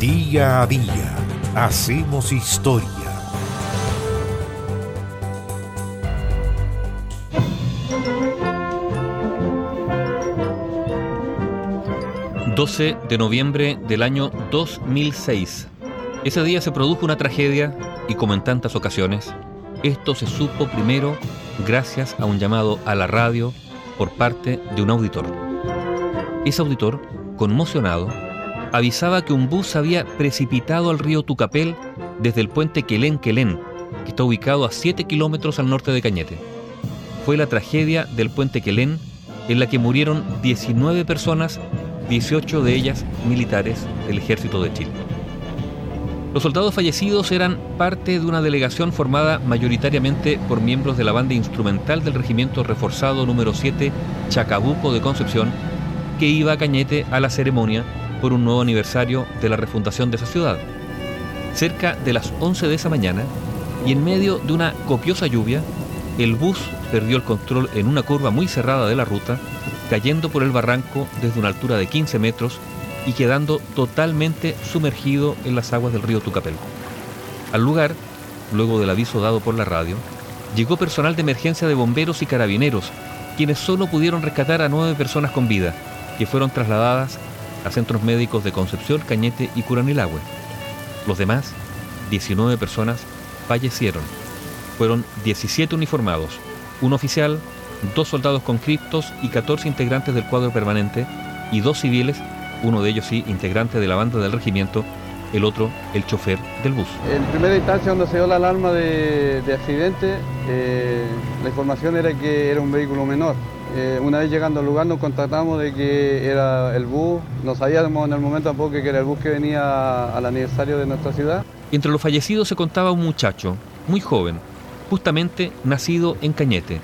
Día a día hacemos historia. ...12 de noviembre del año 2006... Ese día se produjo una tragedia y como en tantas ocasiones, esto se supo primero gracias a un llamado a la radio por parte de un auditor. Ese auditor, conmocionado, avisaba que un bus había precipitado al río Tucapel desde el puente Quelén Quelén, que está ubicado a 7 kilómetros al norte de Cañete. Fue la tragedia del puente Quelén en la que murieron 19 personas, 18 de ellas militares del ejército de Chile. Los soldados fallecidos eran parte de una delegación formada mayoritariamente por miembros de la banda instrumental del Regimiento Reforzado número 7 Chacabuco de Concepción, que iba a Cañete a la ceremonia por un nuevo aniversario de la refundación de esa ciudad. Cerca de las 11 de esa mañana, y en medio de una copiosa lluvia, el bus perdió el control en una curva muy cerrada de la ruta, cayendo por el barranco desde una altura de 15 metros y quedando totalmente sumergido en las aguas del río Tucapel. Al lugar, luego del aviso dado por la radio, llegó personal de emergencia de bomberos y carabineros, quienes solo pudieron rescatar a nueve personas con vida, que fueron trasladadas a centros médicos de Concepción, Cañete y Curanilagüe. Los demás, 19 personas, fallecieron. Fueron 17 uniformados, un oficial, dos soldados conscriptos y 14 integrantes del cuadro permanente y dos civiles uno de ellos sí, integrante de la banda del regimiento, el otro, el chofer del bus. En primera instancia, cuando se dio la alarma de, accidente, eh, la información era que era un vehículo menor. Eh, una vez llegando al lugar nos contactamos de que era el bus, no sabíamos en el momento tampoco que era el bus que venía al aniversario de nuestra ciudad. Entre los fallecidos se contaba un muchacho, muy joven, justamente nacido en Cañete,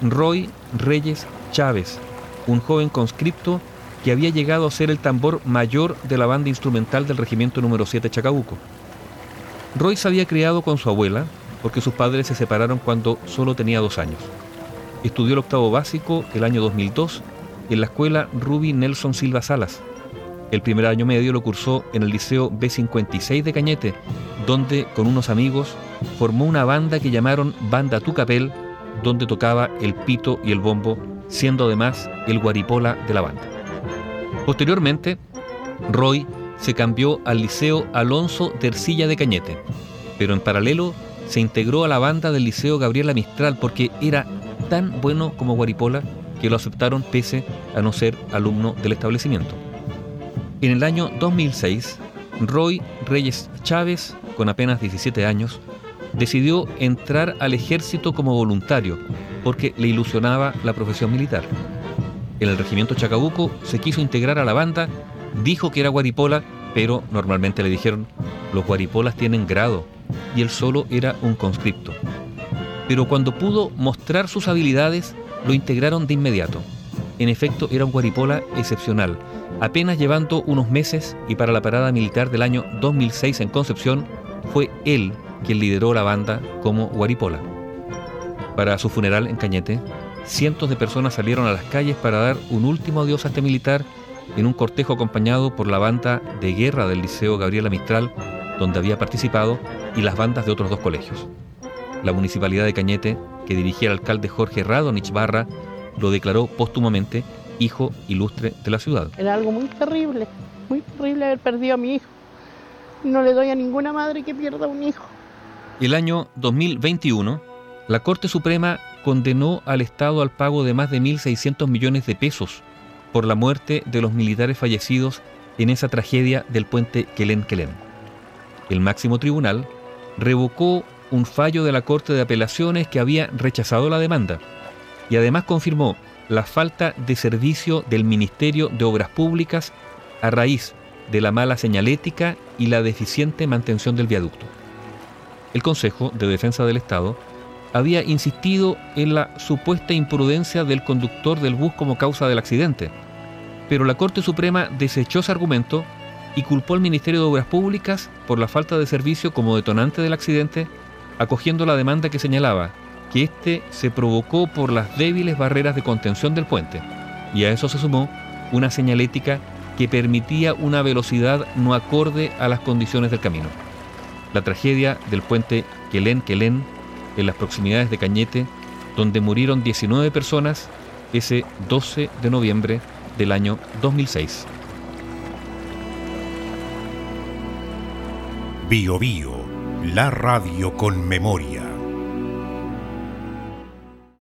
Roy Reyes Chávez, un joven conscripto que había llegado a ser el tambor mayor de la banda instrumental del regimiento número 7 Chacabuco. Roy se había criado con su abuela porque sus padres se separaron cuando solo tenía dos años. Estudió el octavo básico el año 2002 en la escuela Ruby Nelson Silva Salas. El primer año medio lo cursó en el Liceo B56 de Cañete, donde con unos amigos formó una banda que llamaron Banda Tucapel, donde tocaba el pito y el bombo, siendo además el guaripola de la banda. Posteriormente, Roy se cambió al Liceo Alonso Tercilla de Cañete, pero en paralelo se integró a la banda del Liceo Gabriela Mistral porque era tan bueno como Guaripola que lo aceptaron pese a no ser alumno del establecimiento. En el año 2006, Roy Reyes Chávez, con apenas 17 años, decidió entrar al ejército como voluntario porque le ilusionaba la profesión militar en el regimiento Chacabuco, se quiso integrar a la banda, dijo que era guaripola, pero normalmente le dijeron, los guaripolas tienen grado, y él solo era un conscripto. Pero cuando pudo mostrar sus habilidades, lo integraron de inmediato. En efecto, era un guaripola excepcional, apenas llevando unos meses y para la parada militar del año 2006 en Concepción, fue él quien lideró la banda como guaripola. Para su funeral en Cañete, cientos de personas salieron a las calles para dar un último adiós a este militar en un cortejo acompañado por la banda de guerra del Liceo Gabriela Mistral, donde había participado, y las bandas de otros dos colegios. La municipalidad de Cañete, que dirigía el alcalde Jorge Radonich Barra, lo declaró póstumamente hijo ilustre de la ciudad. Era algo muy terrible, muy terrible haber perdido a mi hijo. No le doy a ninguna madre que pierda un hijo. El año 2021, la Corte Suprema condenó al Estado al pago de más de 1.600 millones de pesos por la muerte de los militares fallecidos en esa tragedia del puente Quelén-Quelén. El máximo tribunal revocó un fallo de la Corte de Apelaciones que había rechazado la demanda y además confirmó la falta de servicio del Ministerio de Obras Públicas a raíz de la mala señalética y la deficiente mantención del viaducto. El Consejo de Defensa del Estado había insistido en la supuesta imprudencia del conductor del bus como causa del accidente, pero la Corte Suprema desechó ese argumento y culpó al Ministerio de Obras Públicas por la falta de servicio como detonante del accidente, acogiendo la demanda que señalaba que éste se provocó por las débiles barreras de contención del puente, y a eso se sumó una señalética que permitía una velocidad no acorde a las condiciones del camino. La tragedia del puente Quelén Quelén, en las proximidades de Cañete, donde murieron 19 personas ese 12 de noviembre del año 2006. Bio Bio, la radio con memoria.